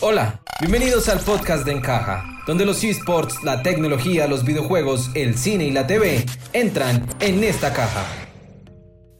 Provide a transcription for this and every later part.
Hola, bienvenidos al podcast de Encaja, donde los esports, la tecnología, los videojuegos, el cine y la TV entran en esta caja.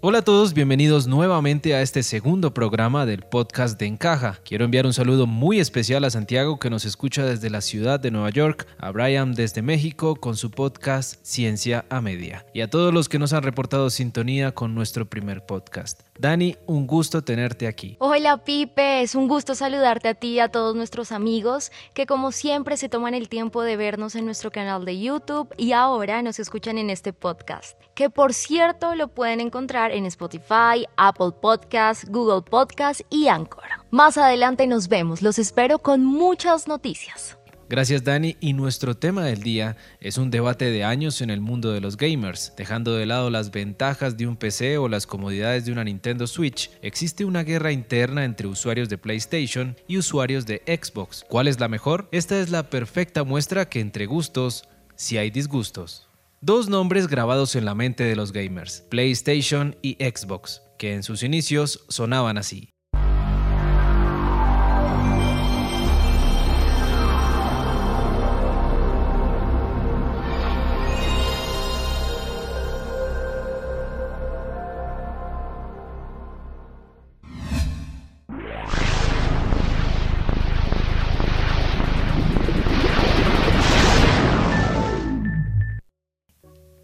Hola a todos, bienvenidos nuevamente a este segundo programa del podcast de Encaja. Quiero enviar un saludo muy especial a Santiago que nos escucha desde la ciudad de Nueva York, a Brian desde México con su podcast Ciencia a Media y a todos los que nos han reportado sintonía con nuestro primer podcast. Dani, un gusto tenerte aquí. Hola Pipe, es un gusto saludarte a ti y a todos nuestros amigos que como siempre se toman el tiempo de vernos en nuestro canal de YouTube y ahora nos escuchan en este podcast, que por cierto lo pueden encontrar en Spotify, Apple Podcasts, Google Podcasts y Anchor. Más adelante nos vemos, los espero con muchas noticias. Gracias Dani y nuestro tema del día es un debate de años en el mundo de los gamers. Dejando de lado las ventajas de un PC o las comodidades de una Nintendo Switch, existe una guerra interna entre usuarios de PlayStation y usuarios de Xbox. ¿Cuál es la mejor? Esta es la perfecta muestra que entre gustos, si hay disgustos. Dos nombres grabados en la mente de los gamers, PlayStation y Xbox, que en sus inicios sonaban así.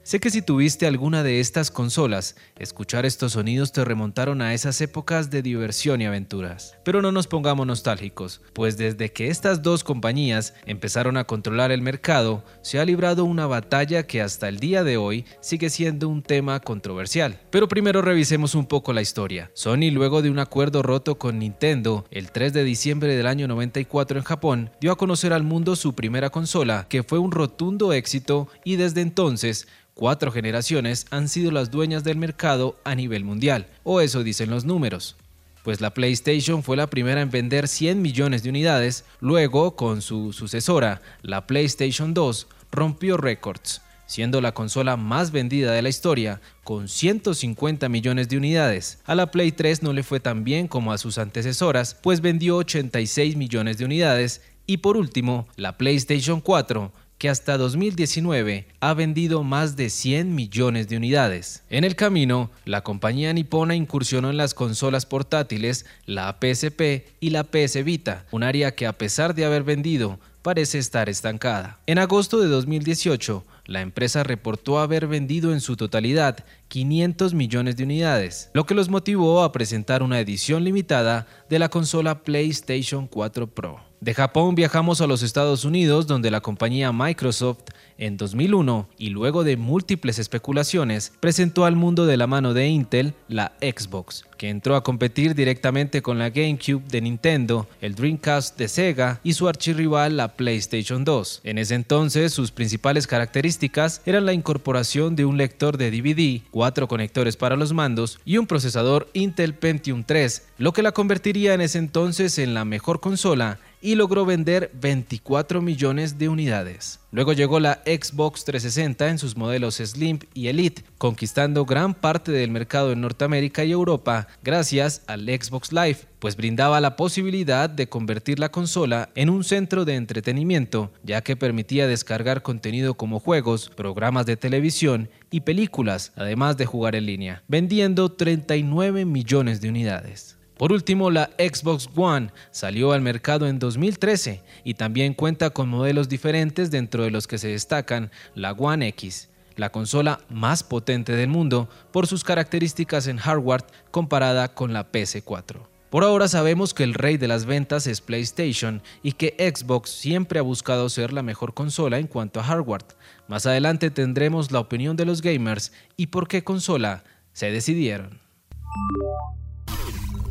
Sé que si tuviste alguna de estas consolas, escuchar estos sonidos te remontaron a esas épocas de diversión y aventuras. Pero no nos pongamos nostálgicos, pues desde que estas dos compañías empezaron a controlar el mercado, se ha librado una batalla que hasta el día de hoy sigue siendo un tema controversial. Pero primero revisemos un poco la historia. Sony, luego de un acuerdo roto con Nintendo, el 3 de diciembre del año 94 en Japón, dio a conocer al mundo su primera consola, que fue un rotundo éxito y desde entonces cuatro generaciones han sido las dueñas del mercado a nivel mundial, o eso dicen los números. Pues la PlayStation fue la primera en vender 100 millones de unidades, luego con su sucesora, la PlayStation 2, rompió récords, siendo la consola más vendida de la historia, con 150 millones de unidades. A la Play 3 no le fue tan bien como a sus antecesoras, pues vendió 86 millones de unidades, y por último, la PlayStation 4 que hasta 2019 ha vendido más de 100 millones de unidades. En el camino, la compañía nipona incursionó en las consolas portátiles, la PSP y la PS Vita, un área que a pesar de haber vendido, parece estar estancada. En agosto de 2018, la empresa reportó haber vendido en su totalidad 500 millones de unidades, lo que los motivó a presentar una edición limitada de la consola PlayStation 4 Pro. De Japón viajamos a los Estados Unidos, donde la compañía Microsoft en 2001 y luego de múltiples especulaciones presentó al mundo de la mano de Intel la Xbox, que entró a competir directamente con la GameCube de Nintendo, el Dreamcast de Sega y su archirrival la PlayStation 2. En ese entonces sus principales características eran la incorporación de un lector de DVD, cuatro conectores para los mandos y un procesador Intel Pentium 3, lo que la convertiría en ese entonces en la mejor consola y logró vender 24 millones de unidades. Luego llegó la Xbox 360 en sus modelos Slim y Elite, conquistando gran parte del mercado en Norteamérica y Europa gracias al Xbox Live, pues brindaba la posibilidad de convertir la consola en un centro de entretenimiento, ya que permitía descargar contenido como juegos, programas de televisión y películas, además de jugar en línea, vendiendo 39 millones de unidades. Por último, la Xbox One salió al mercado en 2013 y también cuenta con modelos diferentes dentro de los que se destacan la One X, la consola más potente del mundo por sus características en hardware comparada con la PS4. Por ahora sabemos que el rey de las ventas es PlayStation y que Xbox siempre ha buscado ser la mejor consola en cuanto a hardware. Más adelante tendremos la opinión de los gamers y por qué consola se decidieron.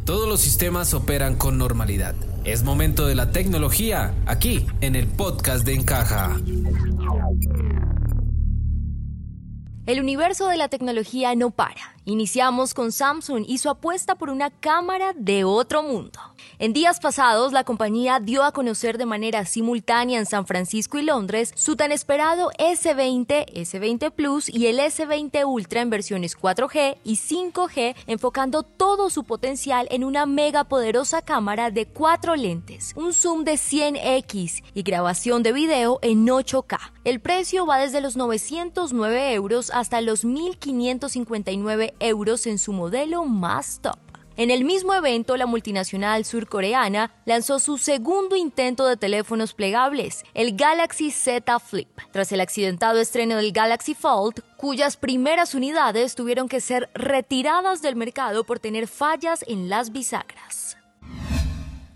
Todos los sistemas operan con normalidad. Es momento de la tecnología, aquí en el podcast de Encaja. El universo de la tecnología no para Iniciamos con Samsung y su apuesta por una cámara de otro mundo. En días pasados, la compañía dio a conocer de manera simultánea en San Francisco y Londres su tan esperado S20, S20 Plus y el S20 Ultra en versiones 4G y 5G, enfocando todo su potencial en una mega poderosa cámara de cuatro lentes, un zoom de 100x y grabación de video en 8K. El precio va desde los 909 euros hasta los 1559 euros en su modelo más top. En el mismo evento, la multinacional surcoreana lanzó su segundo intento de teléfonos plegables, el Galaxy Z Flip, tras el accidentado estreno del Galaxy Fold, cuyas primeras unidades tuvieron que ser retiradas del mercado por tener fallas en las bisagras.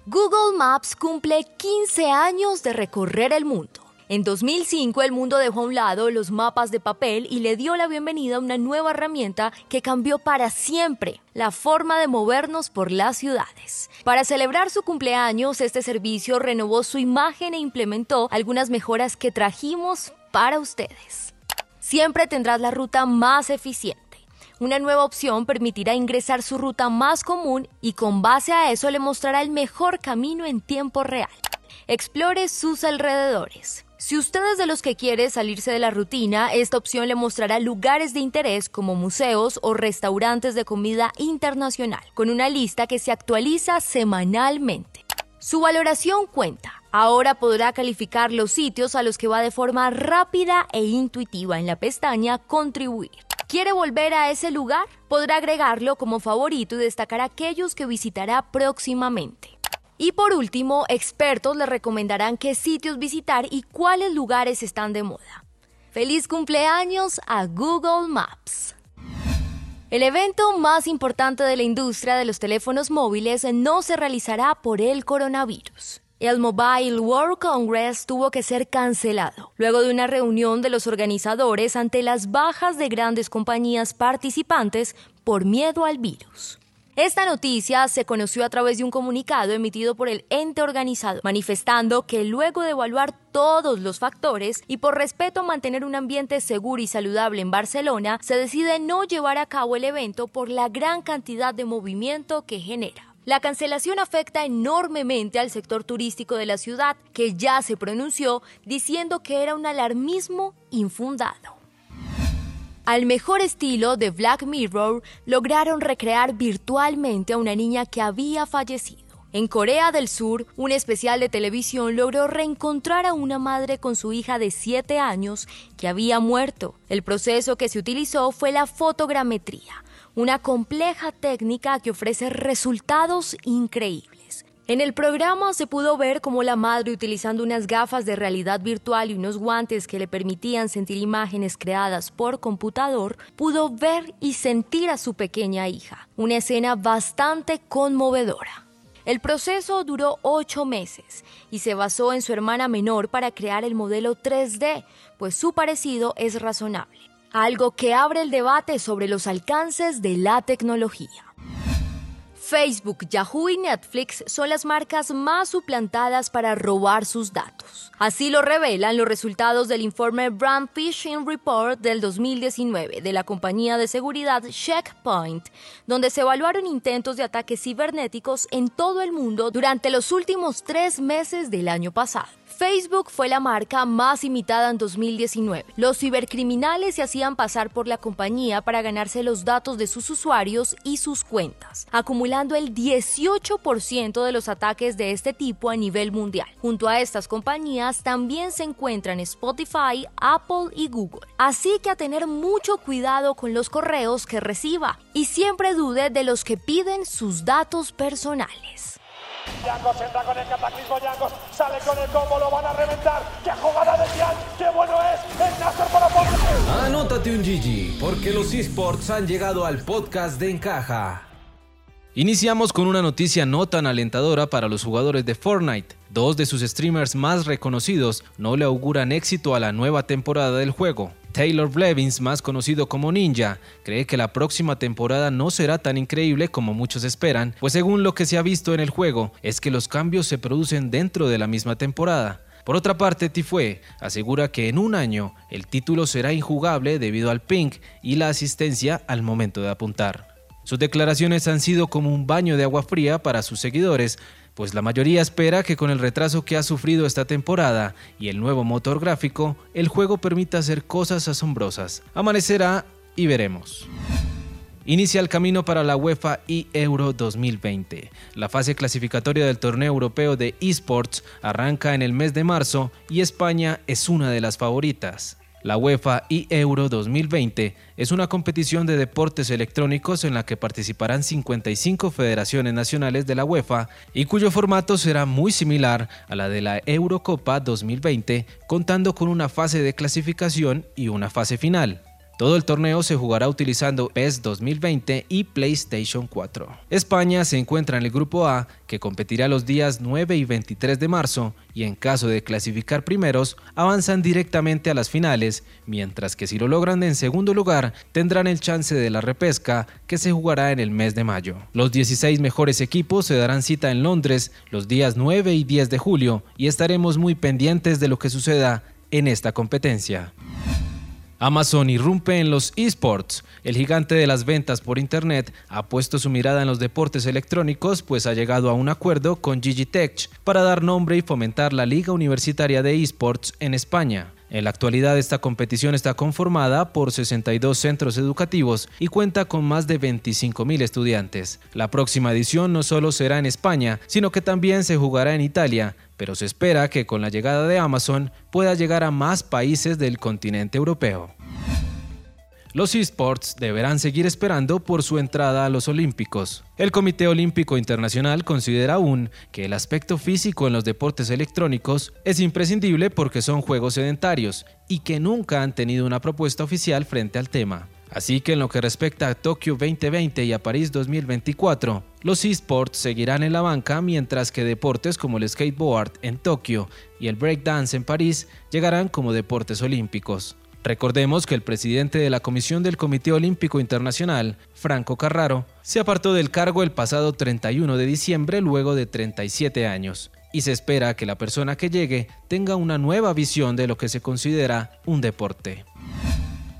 Google Maps cumple 15 años de recorrer el mundo. En 2005 el mundo dejó a un lado los mapas de papel y le dio la bienvenida a una nueva herramienta que cambió para siempre la forma de movernos por las ciudades. Para celebrar su cumpleaños, este servicio renovó su imagen e implementó algunas mejoras que trajimos para ustedes. Siempre tendrás la ruta más eficiente. Una nueva opción permitirá ingresar su ruta más común y con base a eso le mostrará el mejor camino en tiempo real. Explore sus alrededores. Si usted es de los que quiere salirse de la rutina, esta opción le mostrará lugares de interés como museos o restaurantes de comida internacional, con una lista que se actualiza semanalmente. Su valoración cuenta. Ahora podrá calificar los sitios a los que va de forma rápida e intuitiva en la pestaña Contribuir. ¿Quiere volver a ese lugar? Podrá agregarlo como favorito y destacar aquellos que visitará próximamente. Y por último, expertos le recomendarán qué sitios visitar y cuáles lugares están de moda. ¡Feliz cumpleaños a Google Maps! El evento más importante de la industria de los teléfonos móviles no se realizará por el coronavirus. El Mobile World Congress tuvo que ser cancelado, luego de una reunión de los organizadores ante las bajas de grandes compañías participantes por miedo al virus. Esta noticia se conoció a través de un comunicado emitido por el ente organizado, manifestando que luego de evaluar todos los factores y por respeto a mantener un ambiente seguro y saludable en Barcelona, se decide no llevar a cabo el evento por la gran cantidad de movimiento que genera. La cancelación afecta enormemente al sector turístico de la ciudad, que ya se pronunció diciendo que era un alarmismo infundado. Al mejor estilo de Black Mirror, lograron recrear virtualmente a una niña que había fallecido. En Corea del Sur, un especial de televisión logró reencontrar a una madre con su hija de 7 años que había muerto. El proceso que se utilizó fue la fotogrametría, una compleja técnica que ofrece resultados increíbles. En el programa se pudo ver cómo la madre, utilizando unas gafas de realidad virtual y unos guantes que le permitían sentir imágenes creadas por computador, pudo ver y sentir a su pequeña hija. Una escena bastante conmovedora. El proceso duró ocho meses y se basó en su hermana menor para crear el modelo 3D, pues su parecido es razonable. Algo que abre el debate sobre los alcances de la tecnología. Facebook, Yahoo y Netflix son las marcas más suplantadas para robar sus datos. Así lo revelan los resultados del informe Brand Phishing Report del 2019 de la compañía de seguridad Checkpoint, donde se evaluaron intentos de ataques cibernéticos en todo el mundo durante los últimos tres meses del año pasado. Facebook fue la marca más imitada en 2019. Los cibercriminales se hacían pasar por la compañía para ganarse los datos de sus usuarios y sus cuentas, acumulando el 18% de los ataques de este tipo a nivel mundial. Junto a estas compañías también se encuentran Spotify, Apple y Google. Así que a tener mucho cuidado con los correos que reciba y siempre dude de los que piden sus datos personales. Yangos entra con el cataclismo, Yangos sale con el combo, lo van a reventar. ¡Qué jugada de Tian! ¡Qué bueno es! ¡El Nasser para! Anótate un GG, porque los esports han llegado al podcast de Encaja. Iniciamos con una noticia no tan alentadora para los jugadores de Fortnite. Dos de sus streamers más reconocidos no le auguran éxito a la nueva temporada del juego. Taylor Blevins, más conocido como Ninja, cree que la próxima temporada no será tan increíble como muchos esperan, pues según lo que se ha visto en el juego, es que los cambios se producen dentro de la misma temporada. Por otra parte, Tifue asegura que en un año el título será injugable debido al ping y la asistencia al momento de apuntar. Sus declaraciones han sido como un baño de agua fría para sus seguidores, pues la mayoría espera que con el retraso que ha sufrido esta temporada y el nuevo motor gráfico, el juego permita hacer cosas asombrosas. Amanecerá y veremos. Inicia el camino para la UEFA y Euro 2020. La fase clasificatoria del torneo europeo de esports arranca en el mes de marzo y España es una de las favoritas. La UEFA y Euro 2020 es una competición de deportes electrónicos en la que participarán 55 federaciones nacionales de la UEFA y cuyo formato será muy similar a la de la Eurocopa 2020, contando con una fase de clasificación y una fase final. Todo el torneo se jugará utilizando PES 2020 y PlayStation 4. España se encuentra en el grupo A, que competirá los días 9 y 23 de marzo, y en caso de clasificar primeros, avanzan directamente a las finales, mientras que si lo logran en segundo lugar, tendrán el chance de la repesca, que se jugará en el mes de mayo. Los 16 mejores equipos se darán cita en Londres los días 9 y 10 de julio, y estaremos muy pendientes de lo que suceda en esta competencia. Amazon irrumpe en los esports. El gigante de las ventas por Internet ha puesto su mirada en los deportes electrónicos, pues ha llegado a un acuerdo con Gigitech para dar nombre y fomentar la Liga Universitaria de Esports en España. En la actualidad esta competición está conformada por 62 centros educativos y cuenta con más de 25.000 estudiantes. La próxima edición no solo será en España, sino que también se jugará en Italia, pero se espera que con la llegada de Amazon pueda llegar a más países del continente europeo. Los esports deberán seguir esperando por su entrada a los Olímpicos. El Comité Olímpico Internacional considera aún que el aspecto físico en los deportes electrónicos es imprescindible porque son juegos sedentarios y que nunca han tenido una propuesta oficial frente al tema. Así que en lo que respecta a Tokio 2020 y a París 2024, los esports seguirán en la banca mientras que deportes como el skateboard en Tokio y el breakdance en París llegarán como deportes olímpicos. Recordemos que el presidente de la Comisión del Comité Olímpico Internacional, Franco Carraro, se apartó del cargo el pasado 31 de diciembre luego de 37 años, y se espera que la persona que llegue tenga una nueva visión de lo que se considera un deporte.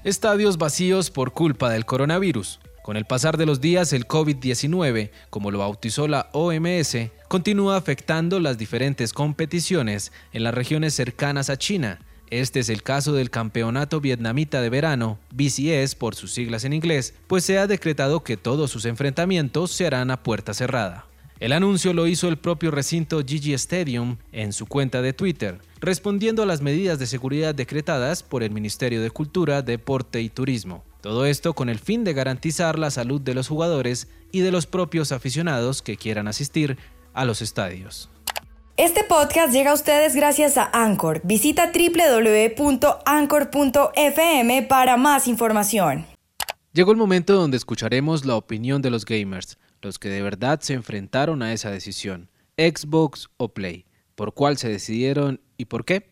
Estadios vacíos por culpa del coronavirus. Con el pasar de los días, el COVID-19, como lo bautizó la OMS, continúa afectando las diferentes competiciones en las regiones cercanas a China. Este es el caso del Campeonato Vietnamita de Verano, BCS por sus siglas en inglés, pues se ha decretado que todos sus enfrentamientos se harán a puerta cerrada. El anuncio lo hizo el propio recinto Gigi Stadium en su cuenta de Twitter, respondiendo a las medidas de seguridad decretadas por el Ministerio de Cultura, Deporte y Turismo. Todo esto con el fin de garantizar la salud de los jugadores y de los propios aficionados que quieran asistir a los estadios. Este podcast llega a ustedes gracias a Anchor. Visita www.anchor.fm para más información. Llegó el momento donde escucharemos la opinión de los gamers los que de verdad se enfrentaron a esa decisión, Xbox o Play. ¿Por cuál se decidieron y por qué?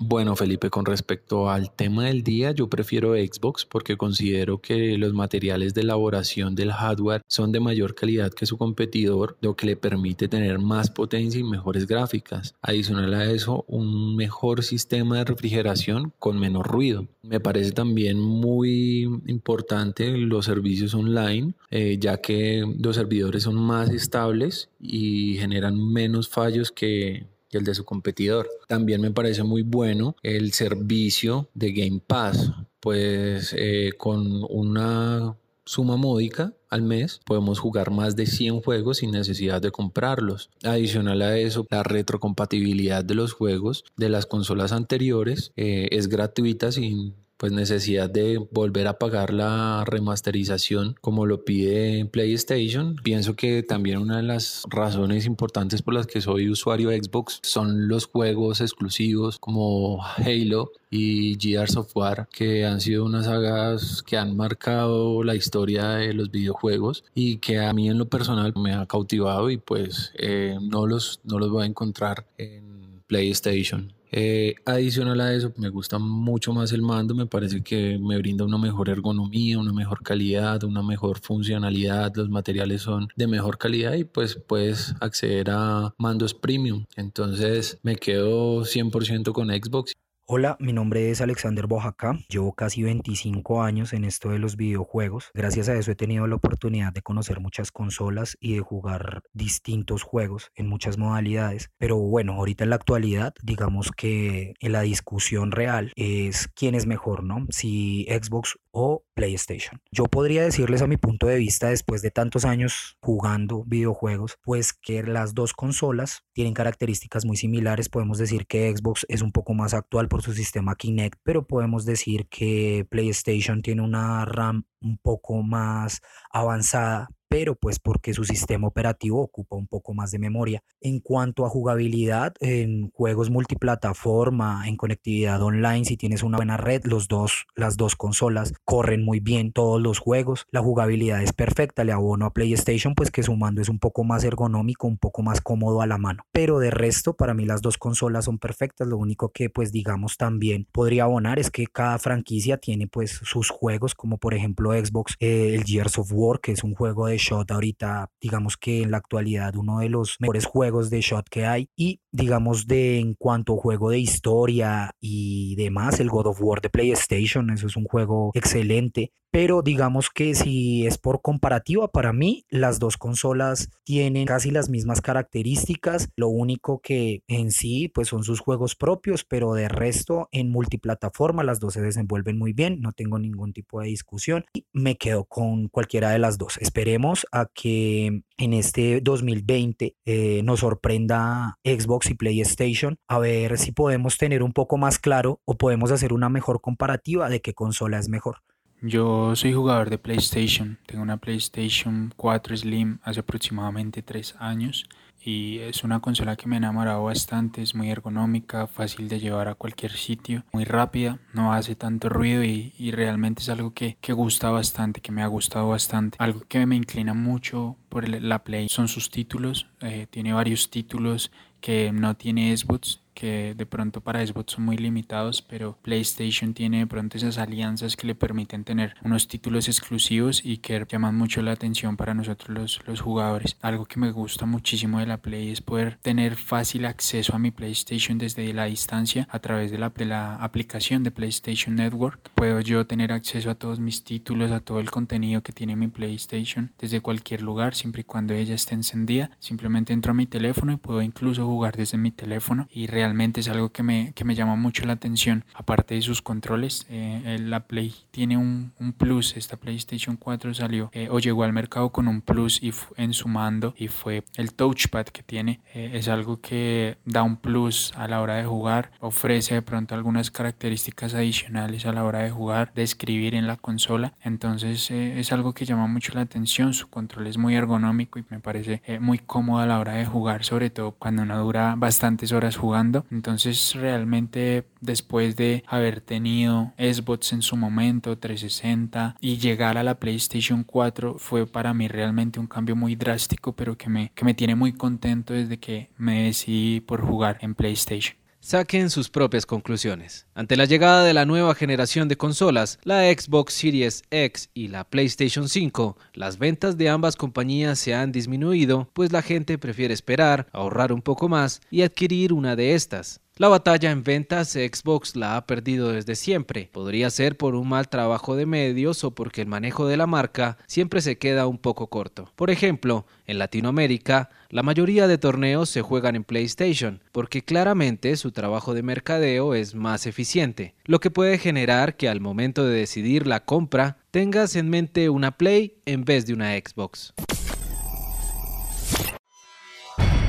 Bueno, Felipe, con respecto al tema del día, yo prefiero Xbox porque considero que los materiales de elaboración del hardware son de mayor calidad que su competidor, lo que le permite tener más potencia y mejores gráficas. Adicional a eso, un mejor sistema de refrigeración con menos ruido. Me parece también muy importante los servicios online, eh, ya que los servidores son más estables y generan menos fallos que y el de su competidor. También me parece muy bueno el servicio de Game Pass, pues eh, con una suma módica al mes podemos jugar más de 100 juegos sin necesidad de comprarlos. Adicional a eso, la retrocompatibilidad de los juegos de las consolas anteriores eh, es gratuita sin pues necesidad de volver a pagar la remasterización como lo pide PlayStation. Pienso que también una de las razones importantes por las que soy usuario de Xbox son los juegos exclusivos como Halo y Gears of War que han sido unas sagas que han marcado la historia de los videojuegos y que a mí en lo personal me ha cautivado y pues eh, no, los, no los voy a encontrar en PlayStation. Eh, adicional a eso, me gusta mucho más el mando, me parece que me brinda una mejor ergonomía, una mejor calidad, una mejor funcionalidad, los materiales son de mejor calidad y pues puedes acceder a mandos premium. Entonces me quedo 100% con Xbox. Hola, mi nombre es Alexander Bojacá. Llevo casi 25 años en esto de los videojuegos. Gracias a eso he tenido la oportunidad de conocer muchas consolas y de jugar distintos juegos en muchas modalidades. Pero bueno, ahorita en la actualidad, digamos que en la discusión real es quién es mejor, ¿no? Si Xbox o PlayStation. Yo podría decirles a mi punto de vista, después de tantos años jugando videojuegos, pues que las dos consolas tienen características muy similares. Podemos decir que Xbox es un poco más actual por su sistema Kinect, pero podemos decir que PlayStation tiene una RAM un poco más avanzada pero pues porque su sistema operativo ocupa un poco más de memoria. En cuanto a jugabilidad, en juegos multiplataforma, en conectividad online, si tienes una buena red, los dos, las dos consolas corren muy bien todos los juegos, la jugabilidad es perfecta, le abono a PlayStation pues que su mando es un poco más ergonómico, un poco más cómodo a la mano, pero de resto para mí las dos consolas son perfectas, lo único que pues digamos también podría abonar es que cada franquicia tiene pues sus juegos como por ejemplo Xbox, eh, el Gears of War que es un juego de shot ahorita, digamos que en la actualidad uno de los mejores juegos de shot que hay y digamos de en cuanto a juego de historia y demás, el God of War de PlayStation, eso es un juego excelente pero digamos que si es por comparativa, para mí las dos consolas tienen casi las mismas características, lo único que en sí pues son sus juegos propios, pero de resto en multiplataforma las dos se desenvuelven muy bien, no tengo ningún tipo de discusión y me quedo con cualquiera de las dos. Esperemos a que en este 2020 eh, nos sorprenda Xbox y PlayStation a ver si podemos tener un poco más claro o podemos hacer una mejor comparativa de qué consola es mejor. Yo soy jugador de PlayStation, tengo una PlayStation 4 Slim hace aproximadamente 3 años y es una consola que me ha enamorado bastante, es muy ergonómica, fácil de llevar a cualquier sitio, muy rápida, no hace tanto ruido y, realmente es algo que, gusta bastante, que me ha gustado bastante. Algo que me inclina mucho por la Play son sus títulos, eh, tiene varios títulos que no tiene Xbox que de pronto para Xbox son muy limitados, pero PlayStation tiene de pronto esas alianzas que le permiten tener unos títulos exclusivos y que llaman mucho la atención para nosotros los, los jugadores. Algo que me gusta muchísimo de la Play es poder tener fácil acceso a mi PlayStation desde la distancia a través de la, de la aplicación de PlayStation Network. Puedo yo tener acceso a todos mis títulos, a todo el contenido que tiene mi PlayStation desde cualquier lugar, siempre y cuando ella esté encendida. Simplemente entro a mi teléfono y puedo incluso jugar desde mi teléfono y realmente realmente es algo que me, que me llama mucho la atención. Aparte de sus controles, eh, la Play tiene un, plus. Esta PlayStation 4 salió eh, o llegó al mercado con un plus y en su mando y fue el touchpad que tiene. Eh, es algo que da un plus a la hora de jugar, ofrece de pronto algunas características adicionales a la hora de jugar, de escribir en la consola. Entonces es algo que llama mucho la atención. Su control es muy ergonómico y me parece muy cómodo a la hora de jugar, sobre todo cuando uno dura bastantes horas jugando entonces realmente después de haber tenido Xbox en su momento, 360 y llegar a la PlayStation 4 fue para mí realmente un cambio muy drástico, pero que me, que me tiene muy contento desde que me decidí por jugar en PlayStation. Saquen sus propias conclusiones. Ante la llegada de la nueva generación de consolas, la Xbox Series X y la PlayStation 5, las ventas de ambas compañías se han disminuido, pues la gente prefiere esperar, ahorrar un poco más y adquirir una de estas. La batalla en ventas Xbox la ha perdido desde siempre. Podría ser por un mal trabajo de medios o porque el manejo de la marca siempre se queda un poco corto. Por ejemplo, en Latinoamérica, la mayoría de torneos se juegan en PlayStation, porque claramente su trabajo de mercadeo es más eficiente, lo que puede generar que al momento de decidir la compra tengas en mente una Play en vez de una Xbox.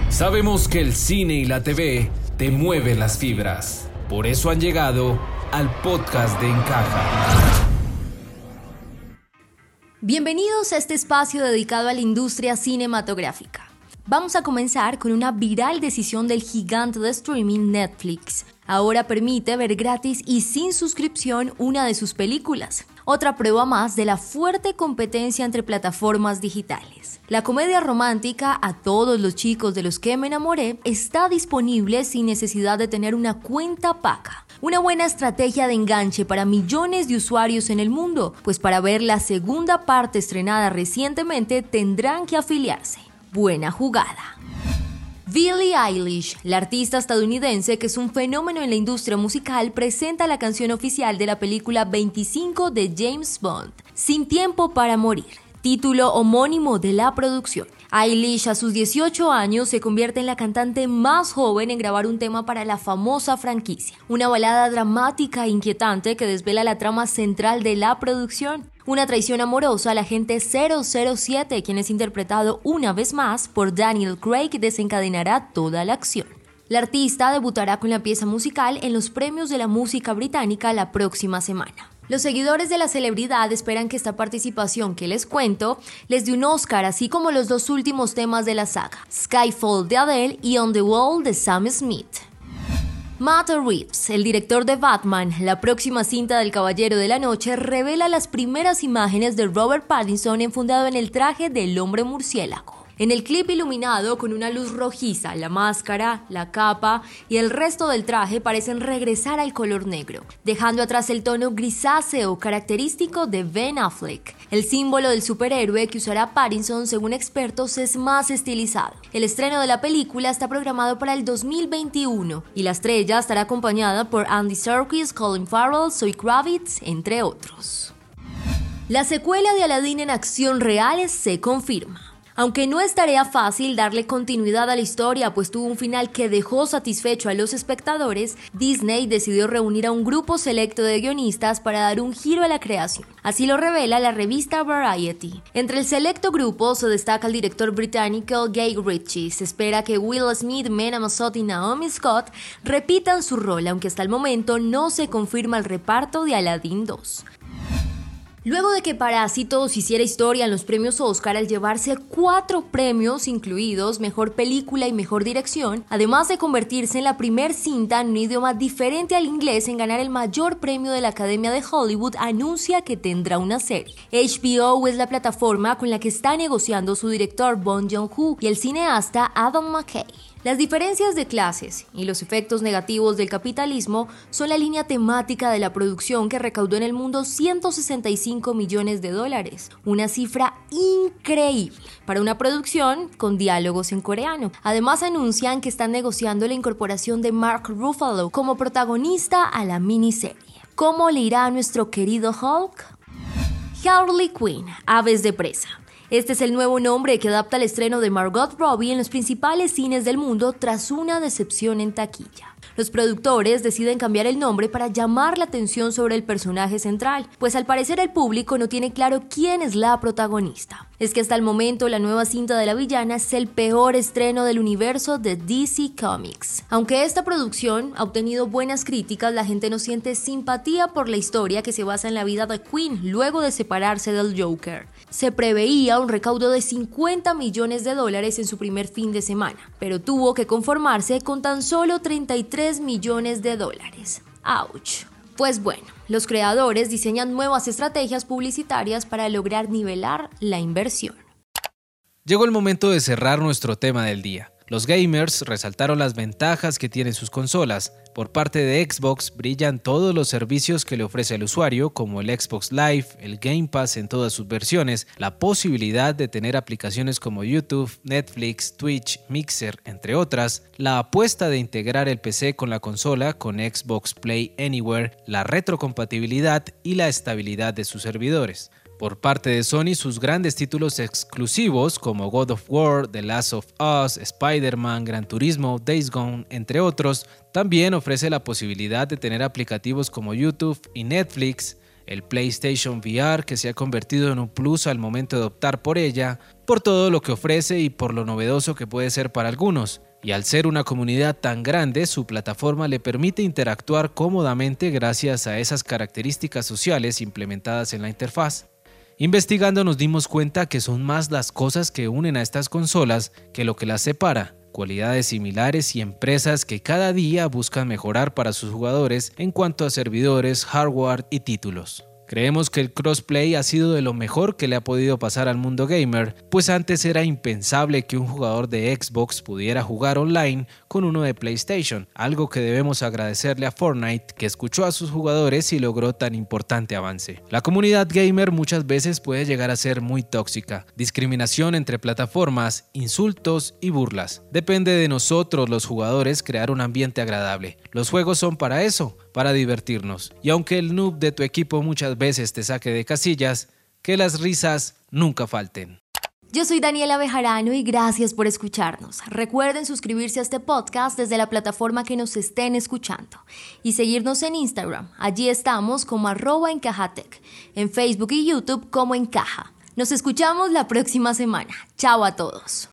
Sabemos que el cine y la TV te mueven las fibras. Por eso han llegado al podcast de Encaja. Bienvenidos a este espacio dedicado a la industria cinematográfica. Vamos a comenzar con una viral decisión del gigante de streaming Netflix. Ahora permite ver gratis y sin suscripción una de sus películas. Otra prueba más de la fuerte competencia entre plataformas digitales. La comedia romántica A todos los chicos de los que me enamoré está disponible sin necesidad de tener una cuenta paca. Una buena estrategia de enganche para millones de usuarios en el mundo, pues para ver la segunda parte estrenada recientemente tendrán que afiliarse buena jugada. Billie Eilish, la artista estadounidense que es un fenómeno en la industria musical, presenta la canción oficial de la película 25 de James Bond, Sin tiempo para morir, título homónimo de la producción. Eilish a sus 18 años se convierte en la cantante más joven en grabar un tema para la famosa franquicia, una balada dramática e inquietante que desvela la trama central de la producción una traición amorosa al agente 007, quien es interpretado una vez más por Daniel Craig, desencadenará toda la acción. La artista debutará con la pieza musical en los premios de la música británica la próxima semana. Los seguidores de la celebridad esperan que esta participación que les cuento les dé un Oscar, así como los dos últimos temas de la saga, Skyfall de Adele y On the Wall de Sam Smith. Matt Reeves, el director de Batman, la próxima cinta del Caballero de la Noche, revela las primeras imágenes de Robert Pattinson enfundado en el traje del hombre murciélago. En el clip iluminado con una luz rojiza, la máscara, la capa y el resto del traje parecen regresar al color negro, dejando atrás el tono grisáceo característico de Ben Affleck. El símbolo del superhéroe que usará Pattinson, según expertos, es más estilizado. El estreno de la película está programado para el 2021 y la estrella estará acompañada por Andy Serkis, Colin Farrell, Zoe Kravitz, entre otros. La secuela de Aladdin en acción real se confirma. Aunque no es tarea fácil darle continuidad a la historia, pues tuvo un final que dejó satisfecho a los espectadores, Disney decidió reunir a un grupo selecto de guionistas para dar un giro a la creación. Así lo revela la revista Variety. Entre el selecto grupo se destaca el director británico Gay Ritchie. Se espera que Will Smith, Mena Massoud y Naomi Scott repitan su rol, aunque hasta el momento no se confirma el reparto de Aladdin 2. Luego de que Parásitos hiciera historia en los premios Oscar al llevarse cuatro premios incluidos Mejor Película y Mejor Dirección, además de convertirse en la primer cinta en un idioma diferente al inglés en ganar el mayor premio de la Academia de Hollywood, anuncia que tendrá una serie. HBO es la plataforma con la que está negociando su director Bon Joon-ho y el cineasta Adam McKay. Las diferencias de clases y los efectos negativos del capitalismo son la línea temática de la producción que recaudó en el mundo 165 millones de dólares, una cifra increíble para una producción con diálogos en coreano. Además anuncian que están negociando la incorporación de Mark Ruffalo como protagonista a la miniserie. ¿Cómo le irá a nuestro querido Hulk? Harley Quinn, Aves de Presa. Este es el nuevo nombre que adapta el estreno de Margot Robbie en los principales cines del mundo tras una decepción en taquilla. Los productores deciden cambiar el nombre para llamar la atención sobre el personaje central, pues al parecer el público no tiene claro quién es la protagonista. Es que hasta el momento la nueva cinta de la villana es el peor estreno del universo de DC Comics. Aunque esta producción ha obtenido buenas críticas, la gente no siente simpatía por la historia que se basa en la vida de Queen luego de separarse del Joker. Se preveía un recaudo de 50 millones de dólares en su primer fin de semana, pero tuvo que conformarse con tan solo 33 millones de dólares. ¡Auch! Pues bueno, los creadores diseñan nuevas estrategias publicitarias para lograr nivelar la inversión. Llegó el momento de cerrar nuestro tema del día. Los gamers resaltaron las ventajas que tienen sus consolas. Por parte de Xbox brillan todos los servicios que le ofrece al usuario, como el Xbox Live, el Game Pass en todas sus versiones, la posibilidad de tener aplicaciones como YouTube, Netflix, Twitch, Mixer, entre otras, la apuesta de integrar el PC con la consola con Xbox Play Anywhere, la retrocompatibilidad y la estabilidad de sus servidores. Por parte de Sony, sus grandes títulos exclusivos como God of War, The Last of Us, Spider-Man, Gran Turismo, Days Gone, entre otros, también ofrece la posibilidad de tener aplicativos como YouTube y Netflix, el PlayStation VR que se ha convertido en un plus al momento de optar por ella, por todo lo que ofrece y por lo novedoso que puede ser para algunos. Y al ser una comunidad tan grande, su plataforma le permite interactuar cómodamente gracias a esas características sociales implementadas en la interfaz. Investigando nos dimos cuenta que son más las cosas que unen a estas consolas que lo que las separa cualidades similares y empresas que cada día buscan mejorar para sus jugadores en cuanto a servidores, hardware y títulos. Creemos que el crossplay ha sido de lo mejor que le ha podido pasar al mundo gamer, pues antes era impensable que un jugador de Xbox pudiera jugar online con uno de PlayStation, algo que debemos agradecerle a Fortnite que escuchó a sus jugadores y logró tan importante avance. La comunidad gamer muchas veces puede llegar a ser muy tóxica, discriminación entre plataformas, insultos y burlas. Depende de nosotros los jugadores crear un ambiente agradable. Los juegos son para eso, para divertirnos. Y aunque el noob de tu equipo muchas veces te saque de casillas, que las risas nunca falten. Yo soy Daniela Bejarano y gracias por escucharnos. Recuerden suscribirse a este podcast desde la plataforma que nos estén escuchando y seguirnos en Instagram. Allí estamos como arroba encajatec, en Facebook y YouTube como encaja. Nos escuchamos la próxima semana. Chao a todos.